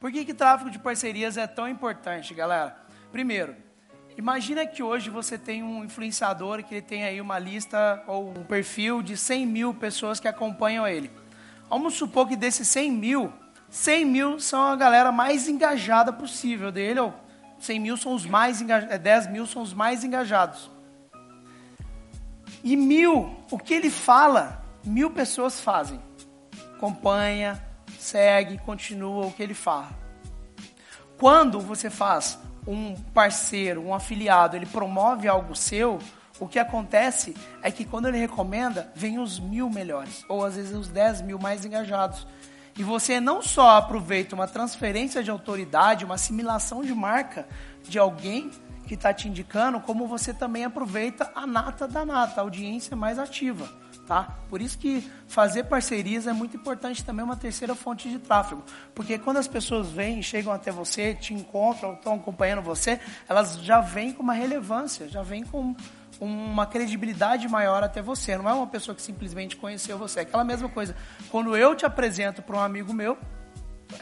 Por que, que tráfego de parcerias é tão importante, galera? Primeiro, imagina que hoje você tem um influenciador que ele tem aí uma lista ou um perfil de 100 mil pessoas que acompanham ele. Vamos supor que desses 100 mil, 100 mil são a galera mais engajada possível dele, ou 100 mil são os mais engajados, 10 mil são os mais engajados. E mil, o que ele fala, mil pessoas fazem. Acompanha, segue, continua o que ele fala. Quando você faz um parceiro, um afiliado, ele promove algo seu, o que acontece é que quando ele recomenda, vem os mil melhores, ou às vezes os dez mil mais engajados. E você não só aproveita uma transferência de autoridade, uma assimilação de marca de alguém que está te indicando, como você também aproveita a nata da nata, a audiência mais ativa. Tá? Por isso que fazer parcerias é muito importante também uma terceira fonte de tráfego. Porque quando as pessoas vêm, chegam até você, te encontram, estão acompanhando você, elas já vêm com uma relevância, já vêm com uma credibilidade maior até você. Não é uma pessoa que simplesmente conheceu você. É aquela mesma coisa. Quando eu te apresento para um amigo meu,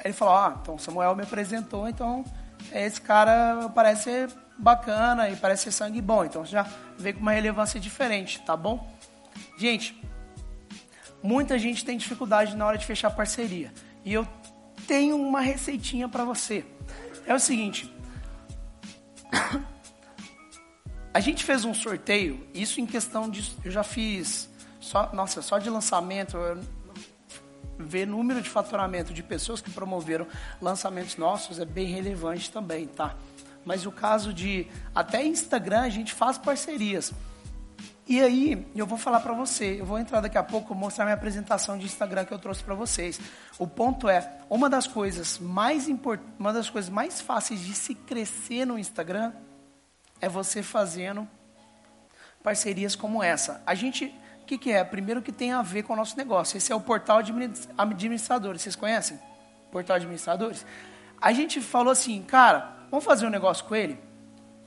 ele fala, ah, então Samuel me apresentou, então esse cara parece ser bacana e parece ser sangue bom. Então já vem com uma relevância diferente, tá bom? Gente, muita gente tem dificuldade na hora de fechar parceria. E eu tenho uma receitinha para você. É o seguinte, a gente fez um sorteio, isso em questão de. Eu já fiz. Só, nossa, só de lançamento, ver número de faturamento de pessoas que promoveram lançamentos nossos é bem relevante também, tá? Mas o caso de. Até Instagram a gente faz parcerias. E aí, eu vou falar para você, eu vou entrar daqui a pouco, mostrar minha apresentação de Instagram que eu trouxe para vocês. O ponto é, uma das coisas mais import... uma das coisas mais fáceis de se crescer no Instagram é você fazendo parcerias como essa. A gente, que, que é? Primeiro que tem a ver com o nosso negócio. Esse é o portal administradores. Vocês conhecem? Portal administradores. A gente falou assim, cara, vamos fazer um negócio com ele.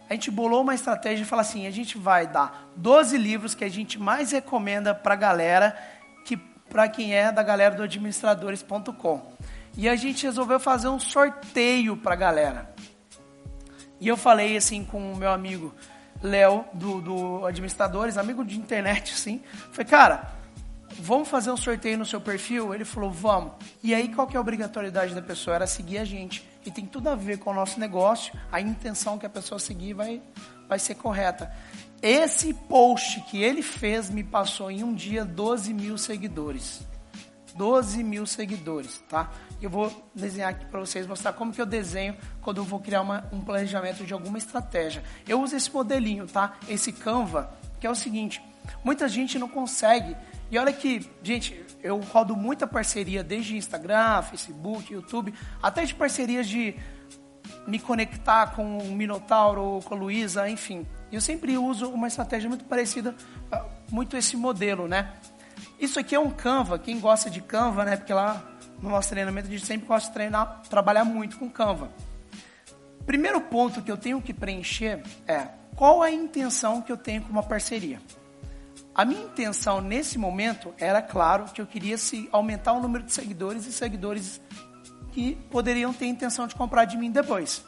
A gente bolou uma estratégia e falou assim, a gente vai dar 12 livros que a gente mais recomenda para a galera, que para quem é da galera do administradores.com. E a gente resolveu fazer um sorteio para a galera. E eu falei assim com o meu amigo Léo, do, do Administradores, amigo de internet, assim. Falei, cara, vamos fazer um sorteio no seu perfil? Ele falou, vamos. E aí, qual que é a obrigatoriedade da pessoa? Era seguir a gente. E tem tudo a ver com o nosso negócio, a intenção que a pessoa seguir vai, vai ser correta. Esse post que ele fez me passou em um dia 12 mil seguidores. 12 mil seguidores, tá? Eu vou desenhar aqui para vocês, mostrar como que eu desenho quando eu vou criar uma, um planejamento de alguma estratégia. Eu uso esse modelinho, tá? Esse Canva, que é o seguinte, muita gente não consegue, e olha que, gente, eu rodo muita parceria, desde Instagram, Facebook, YouTube, até de parcerias de me conectar com o Minotauro, com a Luísa, enfim. Eu sempre uso uma estratégia muito parecida, ah, muito esse modelo, né? Isso aqui é um Canva, quem gosta de Canva, né? Porque lá no nosso treinamento, a gente sempre gosta de treinar, trabalhar muito com Canva. Primeiro ponto que eu tenho que preencher é qual a intenção que eu tenho com uma parceria. A minha intenção nesse momento era, claro, que eu queria se aumentar o número de seguidores e seguidores que poderiam ter intenção de comprar de mim depois.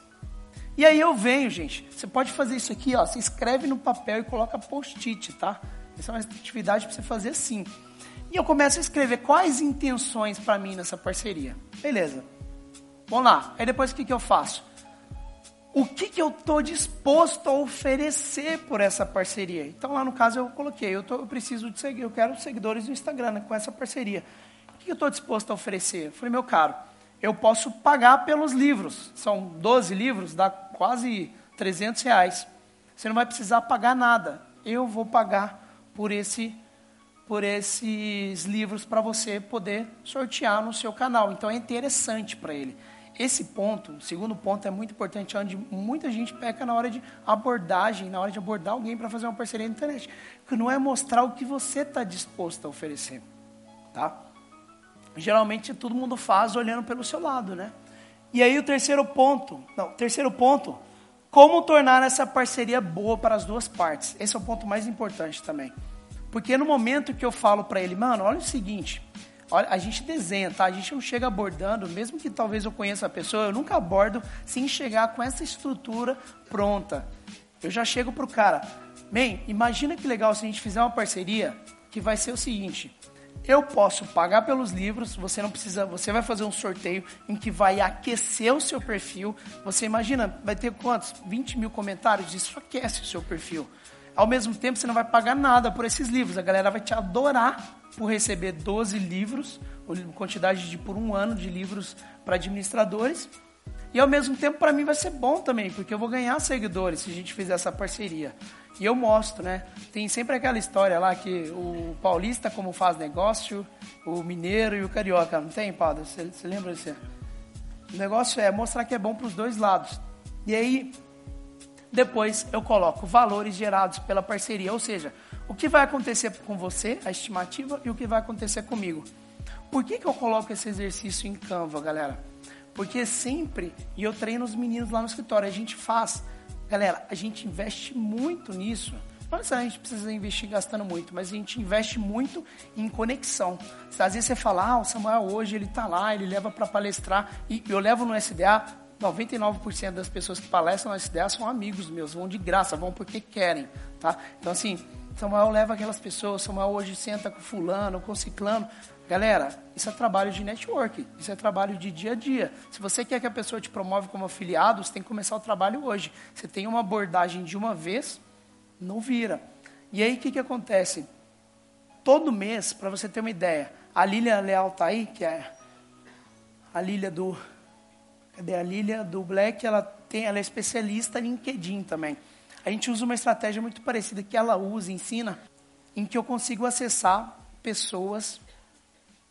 E aí eu venho, gente. Você pode fazer isso aqui, ó. Você escreve no papel e coloca post-it, tá? Essa é uma atividade para você fazer assim. E eu começo a escrever quais intenções para mim nessa parceria. Beleza. Vamos lá. Aí depois o que, que eu faço? O que, que eu estou disposto a oferecer por essa parceria? Então lá no caso eu coloquei, eu, tô, eu preciso de seguir, eu quero seguidores no Instagram né, com essa parceria. O que, que eu estou disposto a oferecer? Eu falei, meu caro, eu posso pagar pelos livros. São 12 livros, dá quase 300 reais. Você não vai precisar pagar nada. Eu vou pagar por esse por esses livros para você poder sortear no seu canal. Então é interessante para ele. Esse ponto, o segundo ponto, é muito importante, onde muita gente peca na hora de abordagem, na hora de abordar alguém para fazer uma parceria na internet. Que não é mostrar o que você está disposto a oferecer. Tá? Geralmente todo mundo faz olhando pelo seu lado, né? E aí o terceiro ponto, não, terceiro ponto, como tornar essa parceria boa para as duas partes. Esse é o ponto mais importante também. Porque no momento que eu falo para ele, mano, olha o seguinte, Olha, a gente desenha, tá? A gente não chega abordando, mesmo que talvez eu conheça a pessoa, eu nunca abordo sem chegar com essa estrutura pronta. Eu já chego pro cara, bem, imagina que legal se a gente fizer uma parceria que vai ser o seguinte: eu posso pagar pelos livros, você não precisa, você vai fazer um sorteio em que vai aquecer o seu perfil. Você imagina, vai ter quantos? 20 mil comentários? Isso aquece o seu perfil. Ao mesmo tempo, você não vai pagar nada por esses livros. A galera vai te adorar por receber 12 livros, quantidade de por um ano de livros para administradores. E ao mesmo tempo, para mim, vai ser bom também, porque eu vou ganhar seguidores se a gente fizer essa parceria. E eu mostro, né? Tem sempre aquela história lá que o paulista como faz negócio, o mineiro e o carioca. Não tem? Você, você lembra disso? O negócio é mostrar que é bom para os dois lados. E aí, depois eu coloco valores gerados pela parceria, ou seja, o que vai acontecer com você, a estimativa, e o que vai acontecer comigo. Por que, que eu coloco esse exercício em Canva, galera? Porque sempre, e eu treino os meninos lá no escritório, a gente faz Galera, a gente investe muito nisso. Não necessariamente precisa investir gastando muito, mas a gente investe muito em conexão. Às vezes você fala, ah, o Samuel hoje ele está lá, ele leva para palestrar, e eu levo no SDA, 99% das pessoas que palestram no SDA são amigos meus, vão de graça, vão porque querem, tá? Então assim, Samuel leva aquelas pessoas, Samuel hoje senta com fulano, com ciclano, Galera, isso é trabalho de network, isso é trabalho de dia a dia. Se você quer que a pessoa te promove como afiliado, você tem que começar o trabalho hoje. Você tem uma abordagem de uma vez, não vira. E aí o que, que acontece? Todo mês, para você ter uma ideia, a Lília Leal está aí, que é a Lília do. Cadê a Lília do Black? Ela, tem, ela é especialista em LinkedIn também. A gente usa uma estratégia muito parecida que ela usa, ensina, em que eu consigo acessar pessoas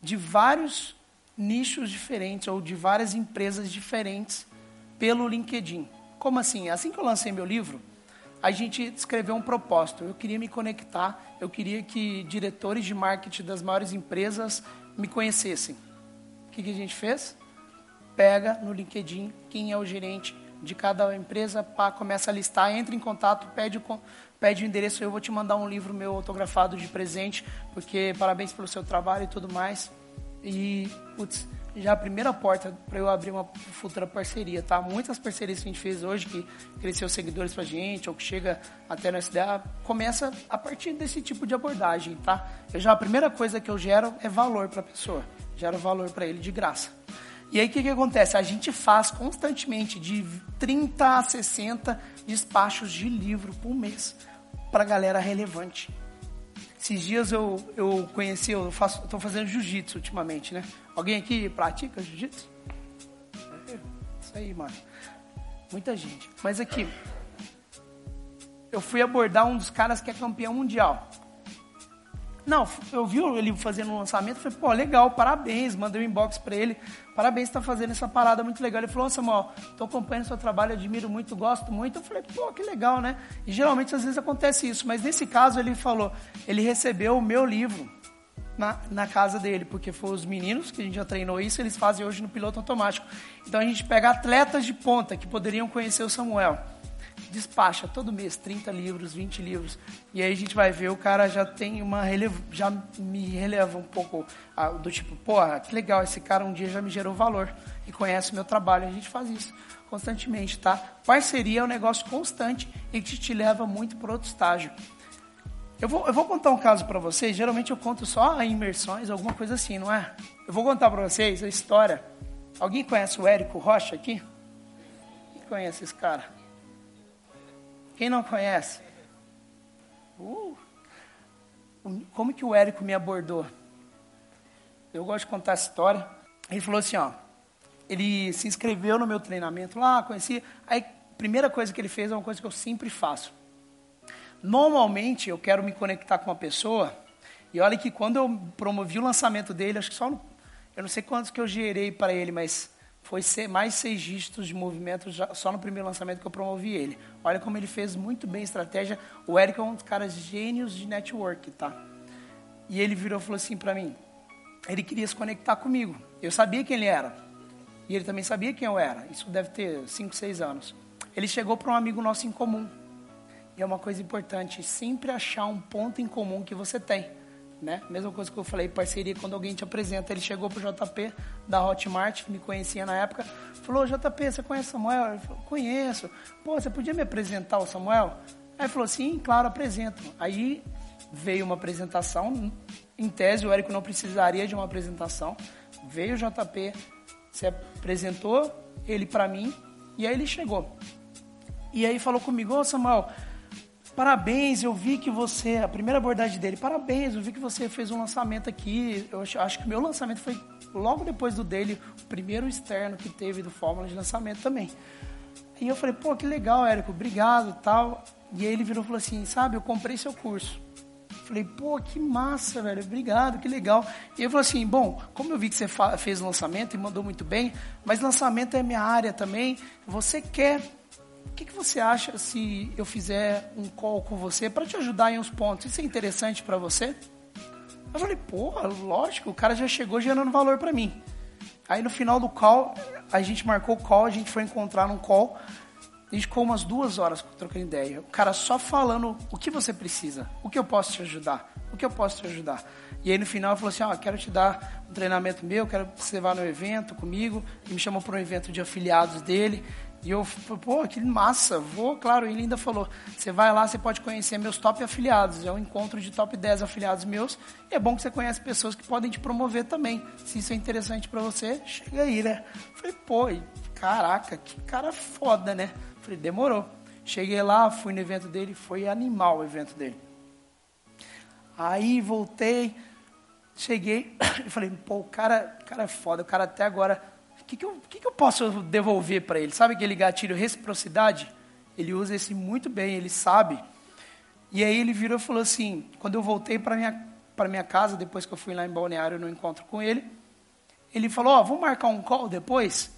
de vários nichos diferentes ou de várias empresas diferentes pelo LinkedIn. Como assim? Assim que eu lancei meu livro, a gente escreveu um propósito. Eu queria me conectar, eu queria que diretores de marketing das maiores empresas me conhecessem. O que, que a gente fez? Pega no LinkedIn quem é o gerente de cada empresa, pá, começa a listar, entra em contato, pede pede o endereço, eu vou te mandar um livro meu autografado de presente, porque parabéns pelo seu trabalho e tudo mais. E, putz, já a primeira porta para eu abrir uma futura parceria, tá? Muitas parcerias que a gente fez hoje, que cresceu seguidores pra gente, ou que chega até na SDA, começa a partir desse tipo de abordagem, tá? Eu já a primeira coisa que eu gero é valor para a pessoa, gero valor para ele de graça. E aí o que, que acontece? A gente faz constantemente de 30 a 60 despachos de livro por mês para galera relevante. Esses dias eu, eu conheci, eu faço, estou fazendo jiu-jitsu ultimamente, né? Alguém aqui pratica jiu-jitsu? É, isso aí, mano. Muita gente. Mas aqui, eu fui abordar um dos caras que é campeão mundial. Não, eu vi ele fazendo um lançamento, falei, pô, legal, parabéns, mandei um inbox para ele, parabéns, está fazendo essa parada muito legal. Ele falou, Samuel, estou acompanhando seu trabalho, admiro muito, gosto muito. Eu falei, pô, que legal, né? E geralmente às vezes acontece isso, mas nesse caso ele falou, ele recebeu o meu livro na, na casa dele, porque foi os meninos que a gente já treinou isso, eles fazem hoje no piloto automático. Então a gente pega atletas de ponta que poderiam conhecer o Samuel despacha todo mês 30 livros, 20 livros. E aí a gente vai ver, o cara já tem uma relevo, já me releva um pouco do tipo, porra, que legal, esse cara um dia já me gerou valor e conhece o meu trabalho. A gente faz isso constantemente, tá? Parceria é um negócio constante e que te leva muito para outro estágio. Eu vou, eu vou contar um caso para vocês. Geralmente eu conto só imersões, alguma coisa assim, não é? Eu vou contar para vocês a história. Alguém conhece o Érico Rocha aqui? Quem conhece esse cara? Quem não conhece? Uh, como que o Érico me abordou? Eu gosto de contar essa história. Ele falou assim, ó, ele se inscreveu no meu treinamento lá, conheci. Aí, primeira coisa que ele fez é uma coisa que eu sempre faço. Normalmente, eu quero me conectar com uma pessoa, e olha que quando eu promovi o lançamento dele, acho que só, eu não sei quantos que eu gerei para ele, mas foi mais seis dígitos de movimento só no primeiro lançamento que eu promovi ele. Olha como ele fez muito bem a estratégia. O Eric é um dos caras gênios de network, tá? E ele virou e falou assim para mim, ele queria se conectar comigo. Eu sabia quem ele era. E ele também sabia quem eu era. Isso deve ter cinco, seis anos. Ele chegou para um amigo nosso em comum. E é uma coisa importante, sempre achar um ponto em comum que você tem. Né? Mesma coisa que eu falei, parceria, quando alguém te apresenta. Ele chegou pro JP da Hotmart, que me conhecia na época, falou, JP, você conhece Samuel? Eu falei, conheço. Pô, você podia me apresentar o Samuel? Aí falou, sim, claro, apresento. Aí veio uma apresentação, em tese o Érico não precisaria de uma apresentação. Veio o JP, se apresentou, ele para mim, e aí ele chegou. E aí falou comigo, ô oh, Samuel, Parabéns, eu vi que você, a primeira abordagem dele, parabéns, eu vi que você fez um lançamento aqui. Eu acho, acho que o meu lançamento foi logo depois do dele, o primeiro externo que teve do Fórmula de lançamento também. E eu falei, pô, que legal, Érico, obrigado tal. E aí ele virou e falou assim, sabe, eu comprei seu curso. Falei, pô, que massa, velho, obrigado, que legal. E ele falou assim, bom, como eu vi que você fez o lançamento e mandou muito bem, mas lançamento é minha área também, você quer o que, que você acha se eu fizer um call com você para te ajudar em uns pontos? Isso é interessante para você? Eu falei, porra, lógico, o cara já chegou gerando valor para mim. Aí no final do call, a gente marcou o call, a gente foi encontrar num call. A gente ficou umas duas horas trocando ideia. O cara só falando o que você precisa, o que eu posso te ajudar, o que eu posso te ajudar. E aí no final falou assim, ó, oh, quero te dar um treinamento meu, quero que você vá no evento comigo. E me chamou para um evento de afiliados dele. E eu, pô, que massa, vou, claro. Ele ainda falou: você vai lá, você pode conhecer meus top afiliados. É um encontro de top 10 afiliados meus. E é bom que você conhece pessoas que podem te promover também. Se isso é interessante para você, chega aí, né? Falei, pô, caraca, que cara foda, né? Falei, demorou. Cheguei lá, fui no evento dele, foi animal o evento dele. Aí voltei, cheguei e falei, pô, o cara, o cara é foda, o cara até agora que, que, eu, que, que eu posso devolver para ele? Sabe aquele gatilho reciprocidade? Ele usa esse muito bem, ele sabe. E aí ele virou e falou assim, quando eu voltei para minha para minha casa depois que eu fui lá em Balneário no encontro com ele, ele falou: "Ó, oh, vamos marcar um call depois?"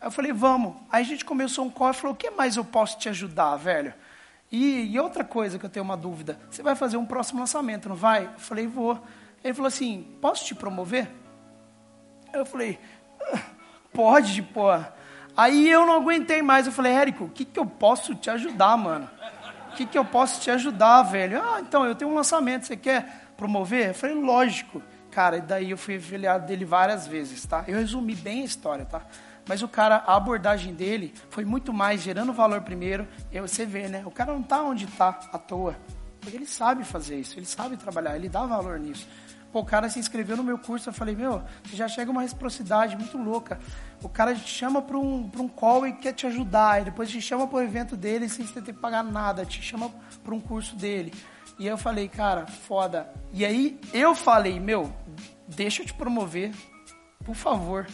Aí eu falei: "Vamos". Aí a gente começou um call e falou: "O que mais eu posso te ajudar, velho?" E, e outra coisa que eu tenho uma dúvida, você vai fazer um próximo lançamento, não vai? Eu falei: "Vou". Ele falou assim: "Posso te promover?" Eu falei: pode, pô. Aí eu não aguentei mais. Eu falei, Érico, o que, que eu posso te ajudar, mano? O que, que eu posso te ajudar, velho? Ah, então, eu tenho um lançamento, você quer promover? Eu falei, lógico. Cara, e daí eu fui afiliado dele várias vezes, tá? Eu resumi bem a história, tá? Mas o cara, a abordagem dele foi muito mais gerando valor primeiro. E você vê, né? O cara não tá onde tá à toa. Porque ele sabe fazer isso, ele sabe trabalhar, ele dá valor nisso. Pô, o cara se inscreveu no meu curso, eu falei, meu, já chega uma reciprocidade muito louca. O cara te chama para um, um call e quer te ajudar, e depois te chama para o evento dele sem você ter que pagar nada, te chama para um curso dele. E eu falei, cara, foda. E aí eu falei, meu, deixa eu te promover, por favor.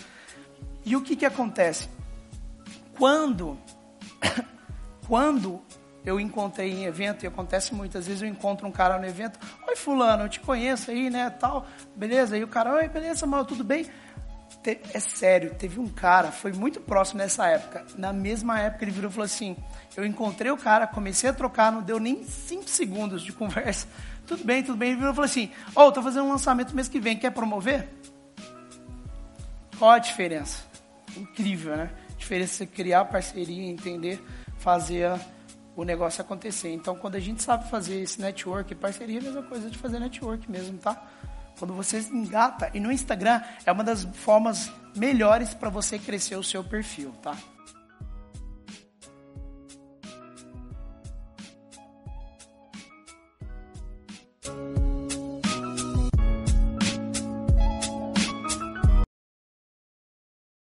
E o que que acontece? Quando, quando eu encontrei em evento, e acontece muitas vezes, eu encontro um cara no evento, oi fulano, eu te conheço aí, né, tal, beleza, e o cara, oi, beleza, mal, tudo bem? É sério, teve um cara, foi muito próximo nessa época, na mesma época ele virou e falou assim, eu encontrei o cara, comecei a trocar, não deu nem cinco segundos de conversa, tudo bem, tudo bem, ele virou e falou assim, ó, oh, tô fazendo um lançamento mês que vem, quer promover? Qual a diferença? Incrível, né? A diferença é criar parceria, entender, fazer a o negócio acontecer. Então, quando a gente sabe fazer esse network, parceria é a mesma coisa de fazer network mesmo, tá? Quando você engata, e no Instagram é uma das formas melhores para você crescer o seu perfil, tá?